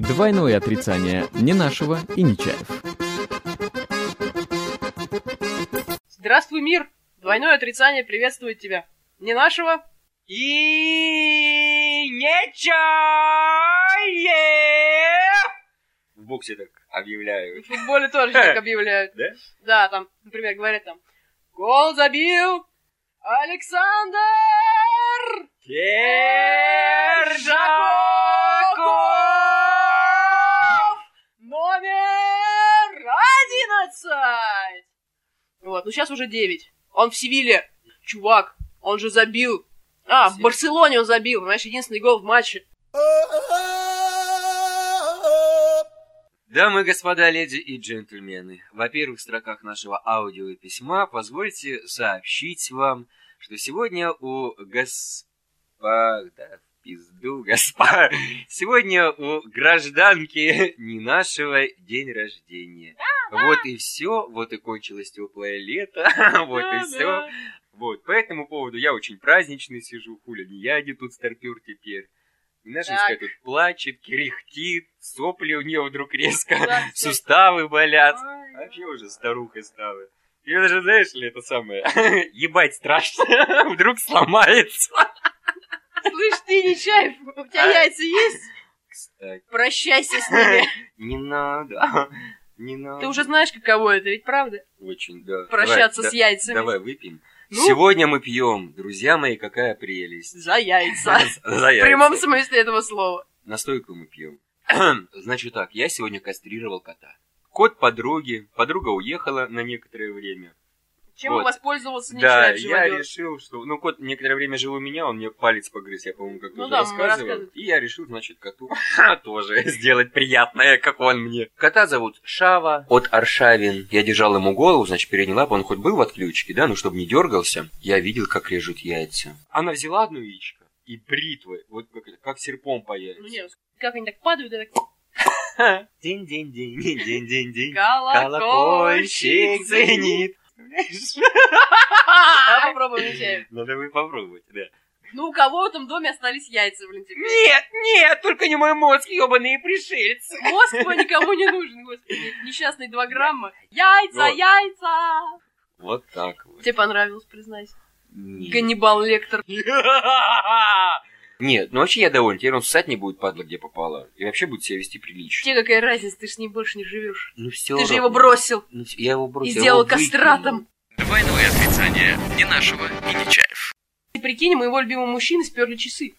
Двойное отрицание не нашего и не чаев. Здравствуй, мир! Двойное отрицание приветствует тебя. Не нашего? И не чае! В боксе так В объявляют. футболе тоже так объявляют. Да? Да, там, например, говорят там, гол забил Александр Держаков! 12! Вот, ну сейчас уже 9. Он в Севиле. Чувак, он же забил. А, в Барселоне он забил, знаешь, единственный гол в матче. Дамы, господа, леди и джентльмены, во первых строках нашего аудио письма позвольте сообщить вам, что сегодня у господа, пизду, господа, сегодня у гражданки не нашего день рождения. Вот и все, вот и кончилось теплое лето, вот и все. Вот, по этому поводу я очень праздничный сижу, хуля, не я один тут старпер теперь. Так. тут плачет, кряхтит, сопли у нее вдруг резко, суставы болят. Вообще уже старуха стала. И даже, знаешь ли, это самое, ебать страшно, вдруг сломается. Слышь, ты, Нечаев, у тебя яйца есть? Кстати, Прощайся с ними. не надо, не надо. Ты уже знаешь, каково это, ведь правда? Очень, да. Прощаться Давай, с яйцами. Давай выпьем. Ну? Сегодня мы пьем, друзья мои, какая прелесть. За яйца. За В яйца. прямом смысле этого слова. Настойку мы пьем. Значит так, я сегодня кастрировал кота. Кот подруги, подруга уехала на некоторое время. Чем Вот. воспользовался Да, Нечаев, я решил, что... Ну, кот некоторое время жил у меня, он мне палец погрыз, я, по-моему, как-то Ну уже да, рассказывал. И я решил, значит, коту тоже сделать приятное, как он мне. Кота зовут Шава от Аршавин. Я держал ему голову, значит, передний лап, он хоть был в отключке, да, ну, чтобы не дергался. Я видел, как режут яйца. Она взяла одно яичко и бритвой, вот как, как серпом по яйцу. Ну нет, как они так падают, я так... День-день-день, день-день-день. Колокольчик Колокольчик звенит. Давай попробуем Нечаев. Надо вы попробовать, да. Ну, у кого в этом доме остались яйца, блин, теперь? Нет, нет, только не мой мозг, ебаные пришельцы. Мозг твой никому не нужен, господи. Несчастные два грамма. Яйца, Вот. яйца! Вот так вот. Тебе понравилось, признайся. Нет. Ганнибал Лектор. Нет, ну вообще я доволен. Теперь он ссать не будет, падла, где попало. И вообще будет себя вести прилично. Тебе какая разница, ты ж с ним больше не живешь. Ну все. Ты же его бросил Ну, я его бросил. и сделал кастратом. Двойное отрицание не нашего и не чаев. Ты прикинь, моего любимого мужчины сперли часы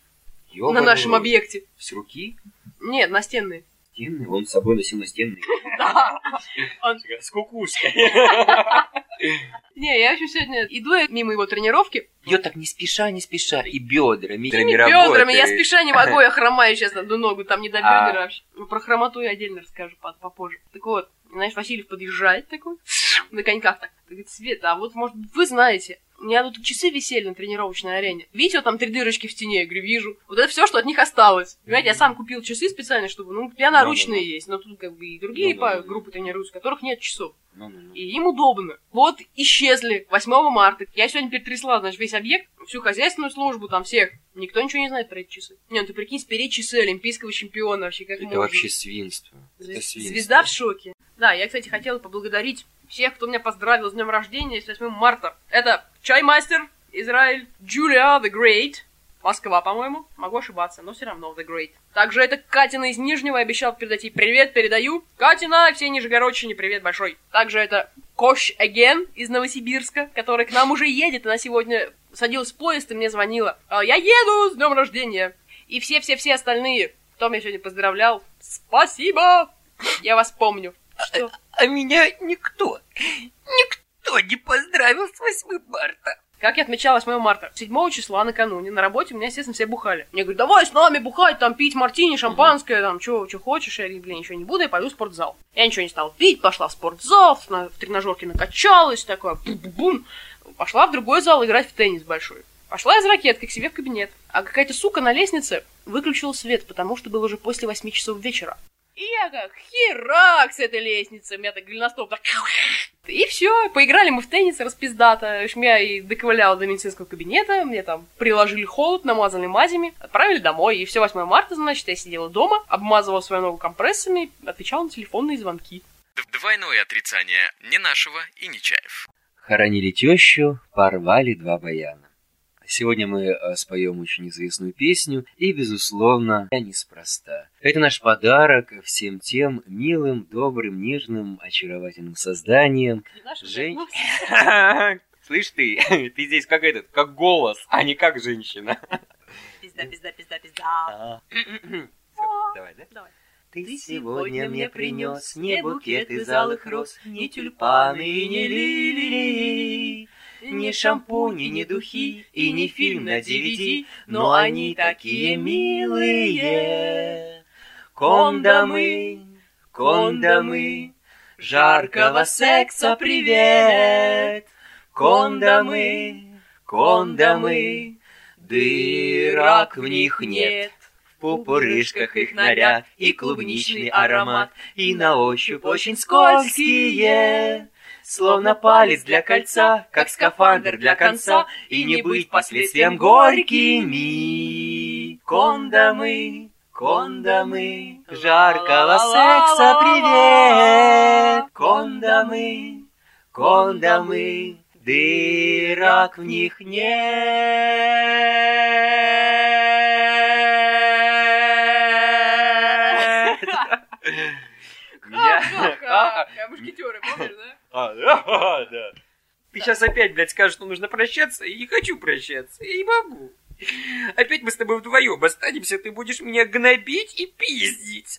на Ёбаный нашем рот. объекте. С руки? Нет, настенные. Стенные? Он с собой носил настенные. Да. Он- С кукушкой. Не, я еще сегодня иду мимо его тренировки. Ее так не спеша, не спеша. И бедрами. Какими бедрами, я спеша не могу, я хромаю сейчас на одну ногу, там не до А. бедер вообще. Ну, про хромоту я отдельно расскажу по- попозже. Так вот, знаешь, Васильев подъезжает такой, на коньках так. Говорит, Света, а вот, может, вы знаете, у меня тут часы висели на тренировочной арене. Видите, там три дырочки в стене? Я говорю, вижу. Вот это все, что от них осталось. Понимаете, я сам купил часы специально, чтобы, ну, у меня наручные есть, но тут как бы и другие Ну да, да, группы тренируются, у которых нет часов. Ну-ну-ну. И им удобно. Вот исчезли 8 марта. Я сегодня перетрясла, значит, весь объект, всю хозяйственную службу, там всех. Никто ничего не знает про эти часы. Не, ну ты прикинь, спереть часы олимпийского чемпиона вообще как Это можно? вообще свинство. Звез- Это свинство. Звезда в шоке. Да, я, кстати, хотела поблагодарить всех, кто меня поздравил с днем рождения, с 8 марта. Это Чаймастер, Израиль, Джулия the Great, Москва, по-моему. Могу ошибаться, но все равно The Great. Также это Катина из Нижнего, обещал передать ей привет, передаю. Катина, все нижегородчине, привет большой. Также это Кош Again из Новосибирска, который к нам уже едет. Она сегодня садилась в поезд и мне звонила. «А, Я еду с днем рождения. И все-все-все остальные, кто меня сегодня поздравлял, спасибо! Я вас помню. Что? А меня никто, никто не поздравил с 8 марта. Как я отмечала 8 марта? 7 числа накануне на работе у меня, естественно, все бухали. Мне говорят, давай с нами бухать, там пить мартини, шампанское, там, что хочешь. Я говорю, блин, ничего не буду, я пойду в спортзал. Я ничего не стала пить, пошла в спортзал, на, в тренажерке накачалась, такое, бум-бум. Пошла в другой зал играть в теннис большой. Пошла из ракеткой к себе в кабинет. А какая-то сука на лестнице выключила свет, потому что было уже после 8 часов вечера. И я как херак с этой лестницы, у меня так голеностоп так... И все, поиграли мы в теннис распиздато. В общем, я и доковыляла до медицинского кабинета, мне там приложили холод, намазали мазями, отправили домой. И все 8 марта, значит, я сидела дома, обмазывала свою ногу компрессами, отвечала на телефонные звонки. Двойное отрицание не нашего и не чаев. Хоронили тещу, порвали два баяна. Сегодня мы э, споем очень известную песню, и, безусловно, неспроста. Это наш подарок всем тем милым, добрым, нежным, очаровательным созданиям. Жень... Слышь ты, ты здесь как этот, как голос, а не как женщина. Пизда, пизда, пизда, пизда. А. Давай, да? Давай. Ты сегодня мне принес не букет из алых роз, не тюльпаны и не лилии, ни шампуни, ни духи и не фильм на DVD, но они такие милые. Кондомы, кондомы, жаркого секса привет. Кондомы, кондомы, дырок в них нет. В пупырышках их наряд и клубничный аромат, и на ощупь очень скользкие. Словно палец для кольца, как скафандр для конца, И не быть последствиям горькими. Кондомы, кондомы, жаркого секса привет. Кондомы, кондомы, дырок в них нет. Ха-ха-ха. Мушкетеры, помнишь, да? А, да, да. Ты сейчас опять, блядь, скажешь, что нужно прощаться, и не хочу прощаться, и не могу. Опять мы с тобой вдвоем останемся, ты будешь меня гнобить и пиздить.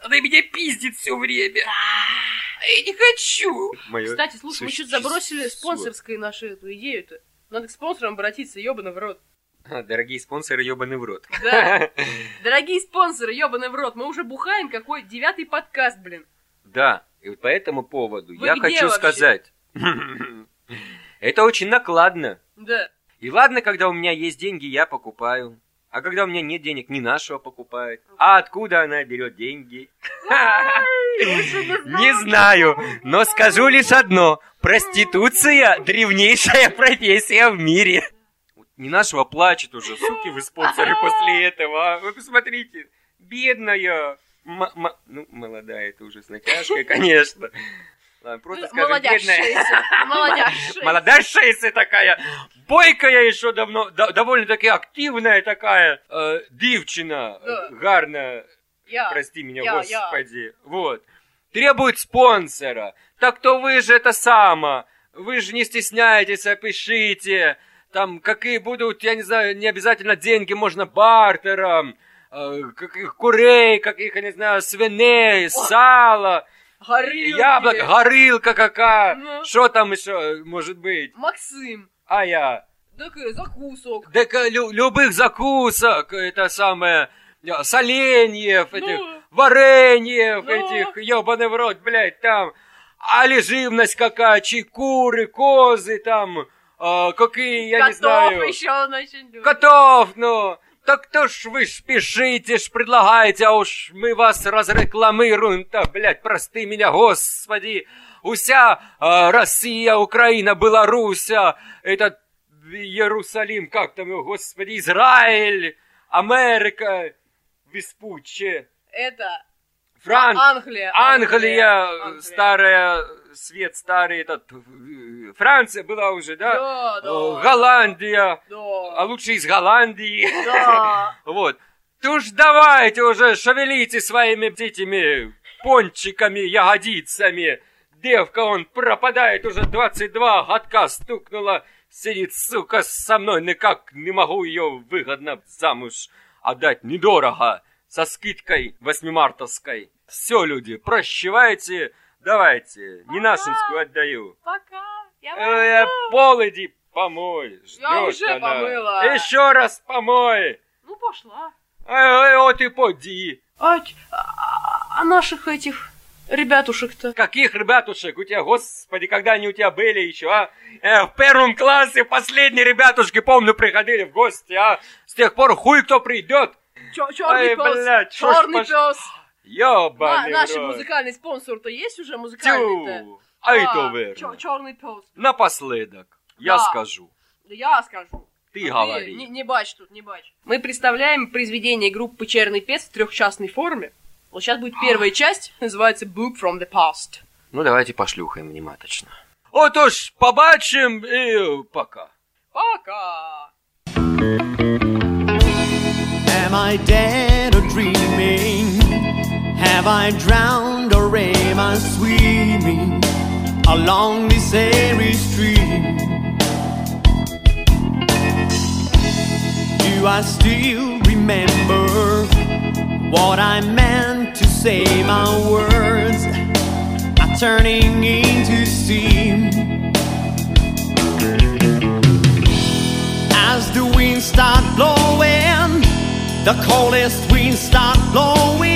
Она меня пиздит все время. А я не хочу. Моё Кстати, слушай, мы что-то забросили спонсорской нашу эту идею-то. Надо к спонсорам обратиться, ёбаный в рот. А, Дорогие спонсоры, ебаный в рот. Да. Дорогие спонсоры, ёбаный в рот, мы уже бухаем, какой девятый подкаст, блин. Да, и вот по этому поводу Вы я хочу вообще? сказать. Это очень накладно. Да. И ладно, когда у меня есть деньги, я покупаю. А когда у меня нет денег, не нашего покупает. А откуда она берет деньги? Не знаю, но скажу лишь одно. Проституция – древнейшая профессия в мире. Не нашего плачет уже, суки вы спонсоры после этого. Вы посмотрите, бедная. Ну, молодая, это уже с натяжкой, конечно. Ладно, просто скажем. Молодяшаяся. Молодая такая, бойкая еще давно, да- довольно-таки активная такая э, девчина, Да. Я. прости меня, я, я. господи, вот, требует спонсора. Так то вы же это само, вы же не стесняетесь, а пишите, там, какие будут, я не знаю, не обязательно деньги, можно бартером, каких курей, каких, я не знаю, свиней, сала, Горилки. яблок, горилка какая, Ну. что там еще может быть? Максим. А я. Так, э, закусок. Так э, лю- любых закусок, это самое, э, соленьев, этих, Ну. вареньев, Ну. этих, ебаный в рот, блядь, там, али живность какая, куры, козы, там, э, какие, я не Котов знаю, еще, значит. котов, ну, так то ж вы ж пишите, ж предлагаете, а уж мы вас разрекламируем-то, блядь, прости меня, господи, уся э, Россия, Украина, Белоруссия, этот Иерусалим, как там господи, Израиль, Америка, Веспучче, Это Франк, Англия. Англия, Англия. старая, свет старый, этот, э, Франция была уже, да? Да, да. Голландия, а лучше из Голландии. Да. Вот. Ты уж давайте уже шевелите своими этими пончиками, ягодицами. Девка, он пропадает уже 22 годка стукнула. Сидит, сука, со мной никак не могу ее выгодно замуж отдать недорого. Со скидкой восьмимартовской. Все, люди, прощевайте. Давайте, не нашинскую отдаю. Пока. Я Э, пойду. Помой. Я Ждёт уже она. помыла. Еще раз помой. Ну, пошла. Эй, эй, вот и поди. А, ч- а- а наших этих ребятушек-то? Каких ребятушек у тебя, господи, когда они у тебя были еще, а? Э, в первом классе последние ребятушки, помню, приходили в гости, а? С тех пор хуй кто придет. Черный Ай, пес. блядь, Черный пош- пес. Ёбаный наш музыкальный спонсор-то есть уже музыкальный-то? Тю, а верно. Черный пес. Напоследок, я Да. скажу. Да я скажу. Ты А говори. Не, не бач тут, не бач. Мы представляем произведение группы Черный пес в трехчастной форме. Вот сейчас будет первая часть, называется Book from the Past. Ну, давайте пошлюхаем внимательно. Отож, побачим і пока. Пока! Am I dead or dreaming? Have I drowned or am I swimming along this airy stream? Do I still remember what I meant to say? My words are turning into steam. As the winds start blowing, the coldest winds start blowing.